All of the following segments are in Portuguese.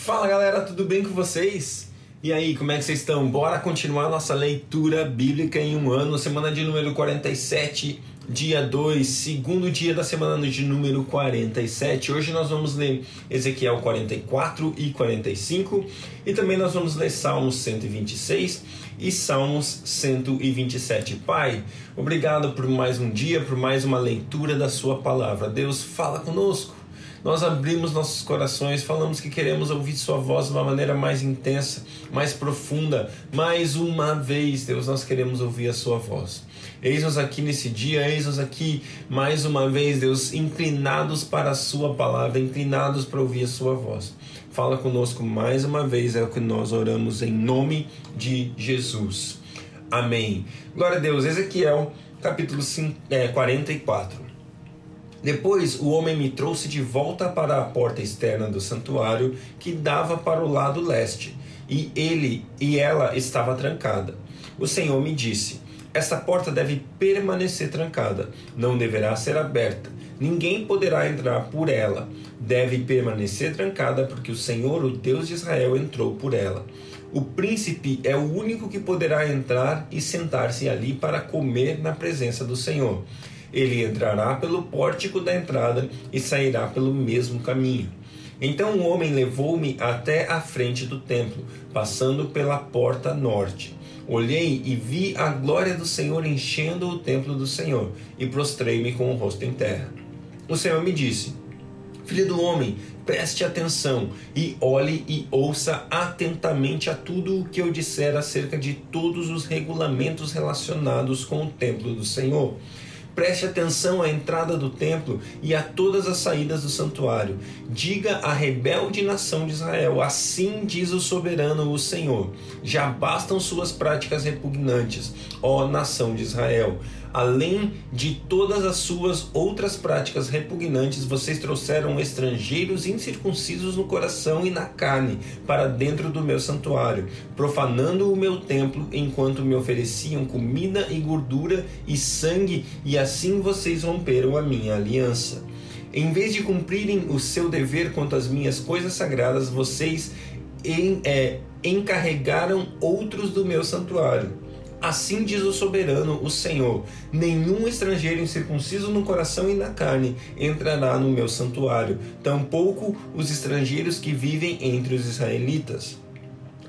Fala galera, tudo bem com vocês? E aí, como é que vocês estão? Bora continuar nossa leitura bíblica em um ano, semana de número 47, dia 2, segundo dia da semana de número 47. Hoje nós vamos ler Ezequiel 44 e 45 e também nós vamos ler Salmos 126 e Salmos 127. Pai, obrigado por mais um dia, por mais uma leitura da Sua palavra. Deus, fala conosco nós abrimos nossos corações, falamos que queremos ouvir Sua voz de uma maneira mais intensa, mais profunda. Mais uma vez, Deus, nós queremos ouvir a Sua voz. Eis-nos aqui nesse dia, eis-nos aqui mais uma vez, Deus, inclinados para a Sua palavra, inclinados para ouvir a Sua voz. Fala conosco mais uma vez, é o que nós oramos em nome de Jesus. Amém. Glória a Deus. Ezequiel, capítulo 5, é, 44. Depois o homem me trouxe de volta para a porta externa do santuário que dava para o lado leste, e ele e ela estava trancada. O Senhor me disse: Esta porta deve permanecer trancada, não deverá ser aberta. Ninguém poderá entrar por ela. Deve permanecer trancada, porque o Senhor, o Deus de Israel, entrou por ela. O príncipe é o único que poderá entrar e sentar-se ali para comer na presença do Senhor. Ele entrará pelo pórtico da entrada e sairá pelo mesmo caminho. Então o homem levou-me até a frente do templo, passando pela porta norte. Olhei e vi a glória do Senhor enchendo o templo do Senhor, e prostrei-me com o rosto em terra. O Senhor me disse: Filho do homem, preste atenção e olhe e ouça atentamente a tudo o que eu disser acerca de todos os regulamentos relacionados com o templo do Senhor. Preste atenção à entrada do templo e a todas as saídas do santuário. Diga à rebelde nação de Israel: Assim diz o soberano, o Senhor. Já bastam suas práticas repugnantes, ó nação de Israel. Além de todas as suas outras práticas repugnantes, vocês trouxeram estrangeiros incircuncisos no coração e na carne para dentro do meu santuário, profanando o meu templo enquanto me ofereciam comida e gordura e sangue, e assim vocês romperam a minha aliança. Em vez de cumprirem o seu dever quanto às minhas coisas sagradas, vocês em, é, encarregaram outros do meu santuário Assim diz o soberano, o Senhor: nenhum estrangeiro incircunciso no coração e na carne entrará no meu santuário, tampouco os estrangeiros que vivem entre os israelitas.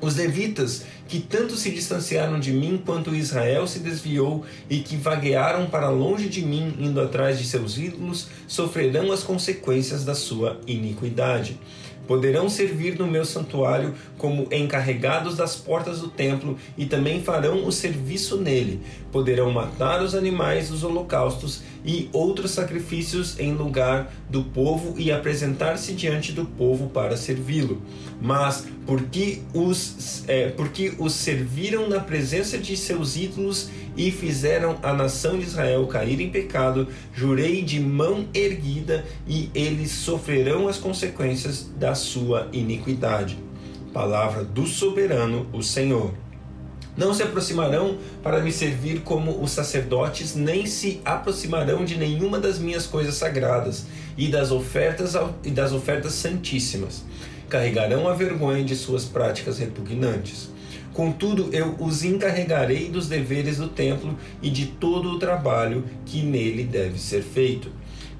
Os levitas, que tanto se distanciaram de mim quanto Israel se desviou e que vaguearam para longe de mim, indo atrás de seus ídolos, sofrerão as consequências da sua iniquidade poderão servir no meu santuário como encarregados das portas do templo e também farão o serviço nele. Poderão matar os animais dos holocaustos e outros sacrifícios em lugar do povo e apresentar-se diante do povo para servi-lo. Mas porque os, é, porque os serviram na presença de seus ídolos e fizeram a nação de Israel cair em pecado, jurei de mão erguida e eles sofrerão as consequências da sua iniquidade. Palavra do soberano, o Senhor. Não se aproximarão para me servir como os sacerdotes, nem se aproximarão de nenhuma das minhas coisas sagradas e das ofertas e das ofertas santíssimas. Carregarão a vergonha de suas práticas repugnantes. Contudo, eu os encarregarei dos deveres do templo e de todo o trabalho que nele deve ser feito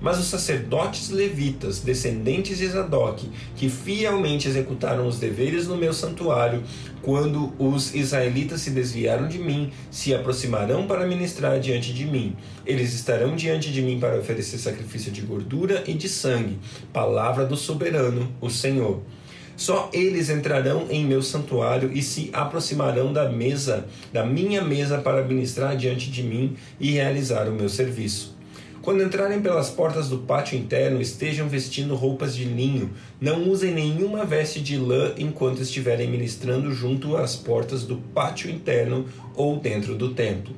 mas os sacerdotes levitas, descendentes de Zadok, que fielmente executaram os deveres no meu santuário, quando os israelitas se desviaram de mim, se aproximarão para ministrar diante de mim. Eles estarão diante de mim para oferecer sacrifício de gordura e de sangue, palavra do soberano, o Senhor. Só eles entrarão em meu santuário e se aproximarão da mesa, da minha mesa, para ministrar diante de mim e realizar o meu serviço. Quando entrarem pelas portas do pátio interno, estejam vestindo roupas de linho. Não usem nenhuma veste de lã enquanto estiverem ministrando junto às portas do pátio interno ou dentro do templo.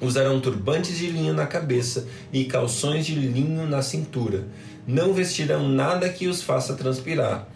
Usarão turbantes de linho na cabeça e calções de linho na cintura. Não vestirão nada que os faça transpirar.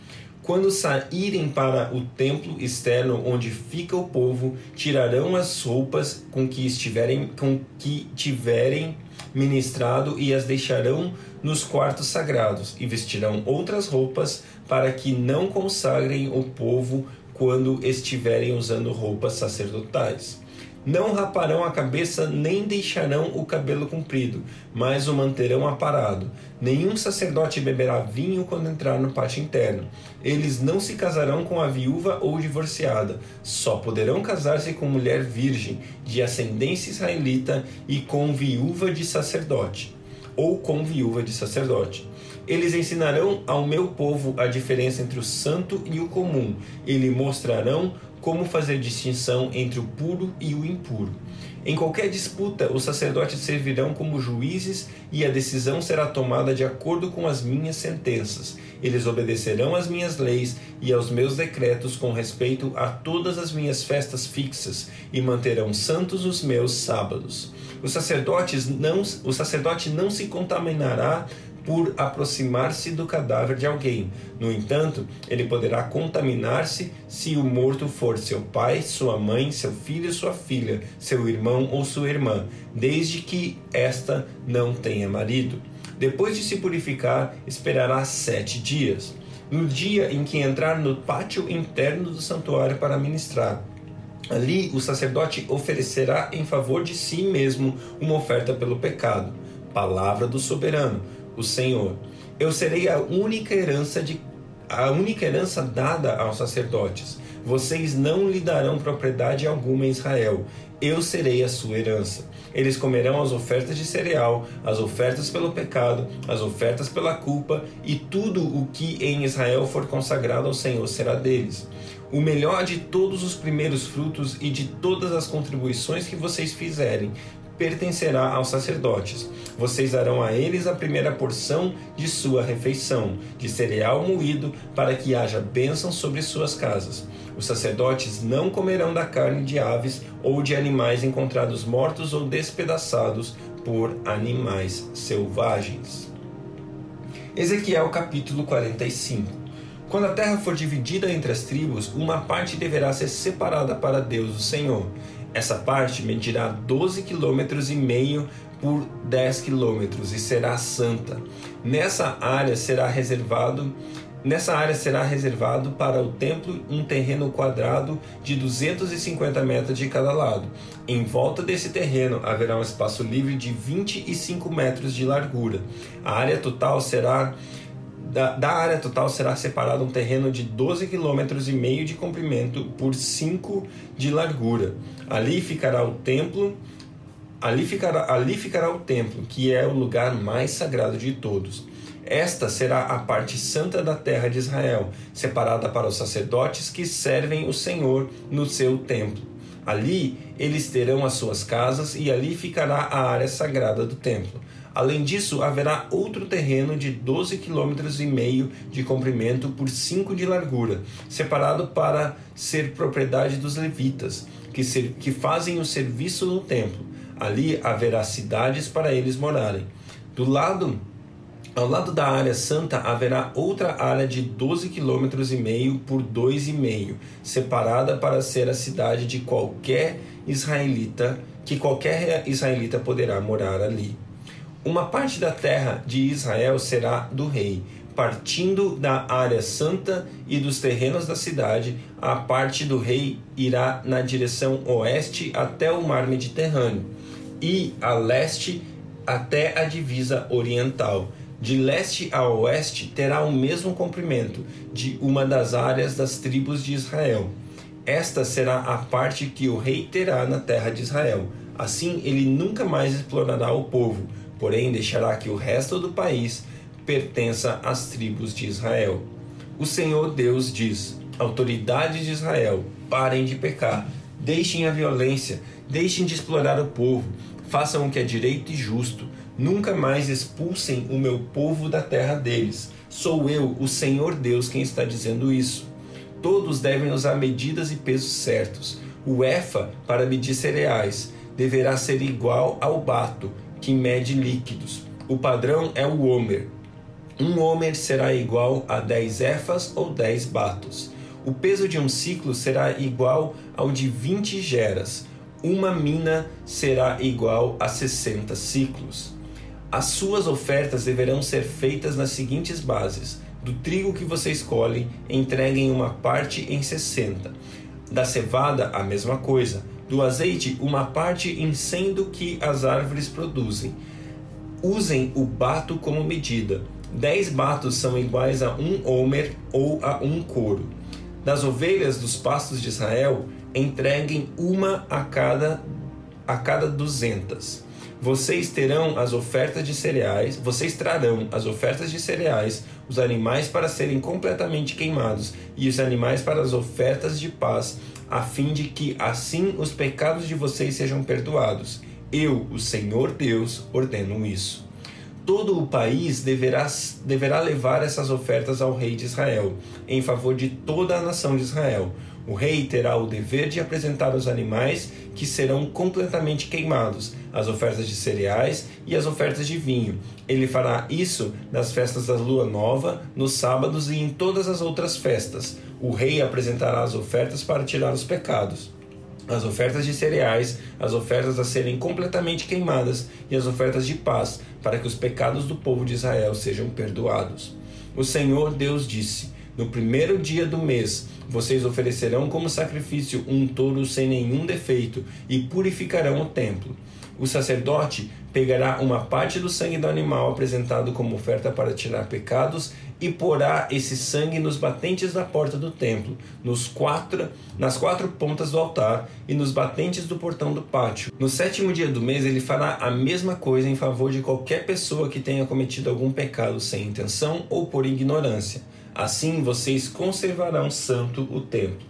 Quando saírem para o templo externo onde fica o povo, tirarão as roupas com que estiverem com que tiverem ministrado e as deixarão nos quartos sagrados, e vestirão outras roupas para que não consagrem o povo quando estiverem usando roupas sacerdotais. Não raparão a cabeça nem deixarão o cabelo comprido, mas o manterão aparado. Nenhum sacerdote beberá vinho quando entrar no pátio interno. Eles não se casarão com a viúva ou divorciada, só poderão casar-se com mulher virgem, de ascendência israelita e com viúva de sacerdote, ou com viúva de sacerdote. Eles ensinarão ao meu povo a diferença entre o santo e o comum, e lhe mostrarão como fazer distinção entre o puro e o impuro. Em qualquer disputa, os sacerdotes servirão como juízes e a decisão será tomada de acordo com as minhas sentenças. Eles obedecerão às minhas leis e aos meus decretos com respeito a todas as minhas festas fixas e manterão santos os meus sábados. Os sacerdotes não, o sacerdote não se contaminará por aproximar-se do cadáver de alguém. No entanto, ele poderá contaminar-se se o morto for seu pai, sua mãe, seu filho, sua filha, seu irmão ou sua irmã, desde que esta não tenha marido. Depois de se purificar, esperará sete dias. No dia em que entrar no pátio interno do santuário para ministrar, Ali o sacerdote oferecerá em favor de si mesmo uma oferta pelo pecado. Palavra do soberano o Senhor. Eu serei a única herança de a única herança dada aos sacerdotes. Vocês não lhe darão propriedade alguma em Israel. Eu serei a sua herança. Eles comerão as ofertas de cereal, as ofertas pelo pecado, as ofertas pela culpa, e tudo o que em Israel for consagrado ao Senhor será deles. O melhor de todos os primeiros frutos e de todas as contribuições que vocês fizerem pertencerá aos sacerdotes. Vocês darão a eles a primeira porção de sua refeição, de cereal moído, para que haja bênção sobre suas casas. Os sacerdotes não comerão da carne de aves ou de animais encontrados mortos ou despedaçados por animais selvagens. Ezequiel capítulo 45 quando a terra for dividida entre as tribos, uma parte deverá ser separada para Deus, o Senhor. Essa parte medirá 12 quilômetros e meio por 10 quilômetros e será santa. Nessa área será reservado Nessa área será reservado para o templo um terreno quadrado de 250 metros de cada lado. Em volta desse terreno haverá um espaço livre de 25 metros de largura. A área total será da, da, área total será separado um terreno de 12 km e meio de comprimento por 5 de largura. Ali ficará o templo, ali ficará, ali ficará o templo, que é o lugar mais sagrado de todos. Esta será a parte santa da terra de Israel, separada para os sacerdotes que servem o Senhor no seu templo. Ali eles terão as suas casas e ali ficará a área sagrada do templo. Além disso, haverá outro terreno de 12 km e meio de comprimento por 5 de largura, separado para ser propriedade dos levitas, que, ser, que fazem o serviço no templo. Ali haverá cidades para eles morarem. Do lado ao lado da área santa haverá outra área de 12 km e meio por 2,5, separada para ser a cidade de qualquer israelita, que qualquer israelita poderá morar ali. Uma parte da terra de Israel será do rei, partindo da área santa e dos terrenos da cidade, a parte do rei irá na direção oeste até o mar Mediterrâneo e a leste até a divisa oriental. De leste a oeste terá o mesmo comprimento de uma das áreas das tribos de Israel. Esta será a parte que o rei terá na terra de Israel. Assim ele nunca mais explorará o povo porém deixará que o resto do país pertença às tribos de Israel. O Senhor Deus diz: autoridades de Israel, parem de pecar, deixem a violência, deixem de explorar o povo, façam o que é direito e justo, nunca mais expulsem o meu povo da terra deles. Sou eu, o Senhor Deus, quem está dizendo isso. Todos devem usar medidas e pesos certos. O efa para medir cereais deverá ser igual ao bato que mede líquidos. O padrão é o homer. Um homer será igual a 10 efas ou 10 batos. O peso de um ciclo será igual ao de 20 geras. Uma mina será igual a 60 ciclos. As suas ofertas deverão ser feitas nas seguintes bases: Do trigo que vocês colhem, entreguem uma parte em sessenta. Da cevada, a mesma coisa. Do azeite, uma parte em cem do que as árvores produzem. Usem o bato como medida. Dez batos são iguais a um homer ou a um couro. Das ovelhas dos pastos de Israel, entreguem uma a cada a cada duzentas. Vocês terão as ofertas de cereais, vocês trarão as ofertas de cereais, os animais para serem completamente queimados e os animais para as ofertas de paz, a fim de que assim os pecados de vocês sejam perdoados. Eu, o Senhor Deus, ordeno isso. Todo o país deverá, deverá levar essas ofertas ao rei de Israel, em favor de toda a nação de Israel o rei terá o dever de apresentar os animais que serão completamente queimados, as ofertas de cereais e as ofertas de vinho. Ele fará isso nas festas da lua nova, nos sábados e em todas as outras festas. O rei apresentará as ofertas para tirar os pecados as ofertas de cereais, as ofertas a serem completamente queimadas e as ofertas de paz, para que os pecados do povo de Israel sejam perdoados. O Senhor Deus disse: No primeiro dia do mês, vocês oferecerão como sacrifício um touro sem nenhum defeito e purificarão o templo. O sacerdote pegará uma parte do sangue do animal apresentado como oferta para tirar pecados e porá esse sangue nos batentes da porta do templo, nos quatro, nas quatro pontas do altar e nos batentes do portão do pátio. No sétimo dia do mês, ele fará a mesma coisa em favor de qualquer pessoa que tenha cometido algum pecado sem intenção ou por ignorância Assim vocês conservarão santo o templo.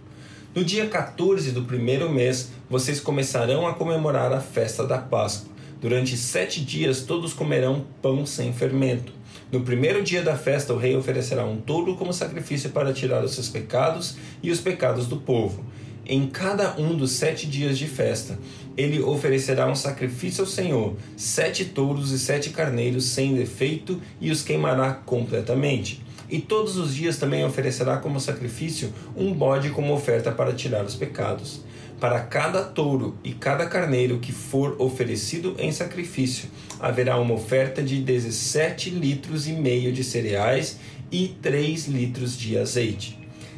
No dia 14 do primeiro mês, vocês começarão a comemorar a festa da Páscoa. Durante sete dias todos comerão pão sem fermento. No primeiro dia da festa, o rei oferecerá um touro como sacrifício para tirar os seus pecados e os pecados do povo. Em cada um dos sete dias de festa, ele oferecerá um sacrifício ao Senhor, sete touros e sete carneiros sem defeito, e os queimará completamente e todos os dias também oferecerá como sacrifício um bode como oferta para tirar os pecados. Para cada touro e cada carneiro que for oferecido em sacrifício, haverá uma oferta de 17 litros e meio de cereais e 3 litros de azeite.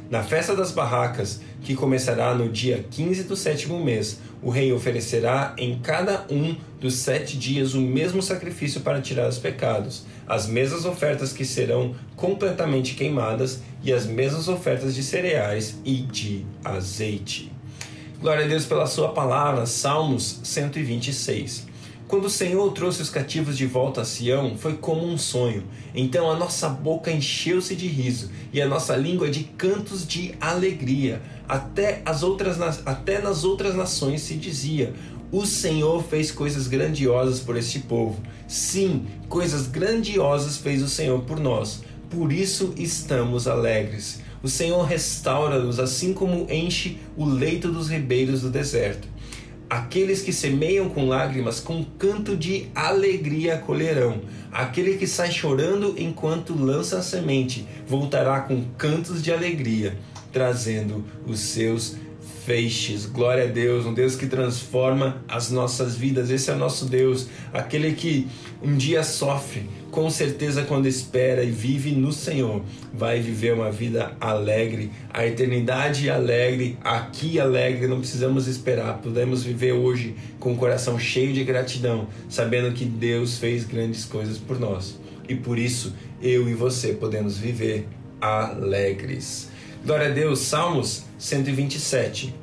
Na festa das barracas, que começará no dia 15 do sétimo mês, o rei oferecerá em cada um dos sete dias o mesmo sacrifício para tirar os pecados, as mesmas ofertas que serão completamente queimadas e as mesmas ofertas de cereais e de azeite. Glória a Deus pela Sua palavra, Salmos 126. Quando o Senhor trouxe os cativos de volta a Sião, foi como um sonho. Então a nossa boca encheu-se de riso e a nossa língua de cantos de alegria. Até, as outras, até nas outras nações se dizia: O Senhor fez coisas grandiosas por este povo. Sim, coisas grandiosas fez o Senhor por nós. Por isso estamos alegres. O Senhor restaura-nos assim como enche o leito dos ribeiros do deserto. Aqueles que semeiam com lágrimas, com canto de alegria colherão. Aquele que sai chorando enquanto lança a semente, voltará com cantos de alegria, trazendo os seus feixes. Glória a Deus, um Deus que transforma as nossas vidas. Esse é o nosso Deus, aquele que um dia sofre, com certeza quando espera e vive no Senhor, vai viver uma vida alegre, a eternidade alegre, aqui alegre, não precisamos esperar, podemos viver hoje com o coração cheio de gratidão, sabendo que Deus fez grandes coisas por nós. E por isso eu e você podemos viver alegres. Glória a Deus, Salmos 127.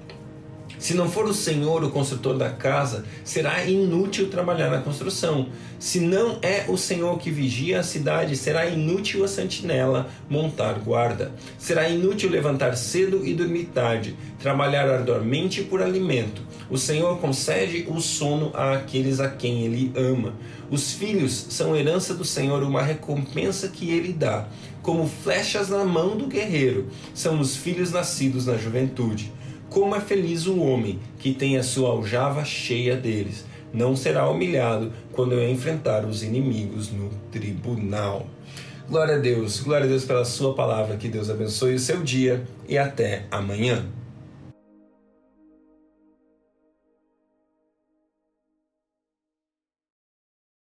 Se não for o Senhor o construtor da casa, será inútil trabalhar na construção. Se não é o Senhor que vigia a cidade, será inútil a sentinela montar guarda. Será inútil levantar cedo e dormir tarde, trabalhar arduamente por alimento. O Senhor concede o sono àqueles a quem ele ama. Os filhos são herança do Senhor, uma recompensa que ele dá. Como flechas na mão do guerreiro, são os filhos nascidos na juventude. Como é feliz o homem que tem a sua aljava cheia deles. Não será humilhado quando eu enfrentar os inimigos no tribunal. Glória a Deus, glória a Deus pela sua palavra. Que Deus abençoe o seu dia e até amanhã.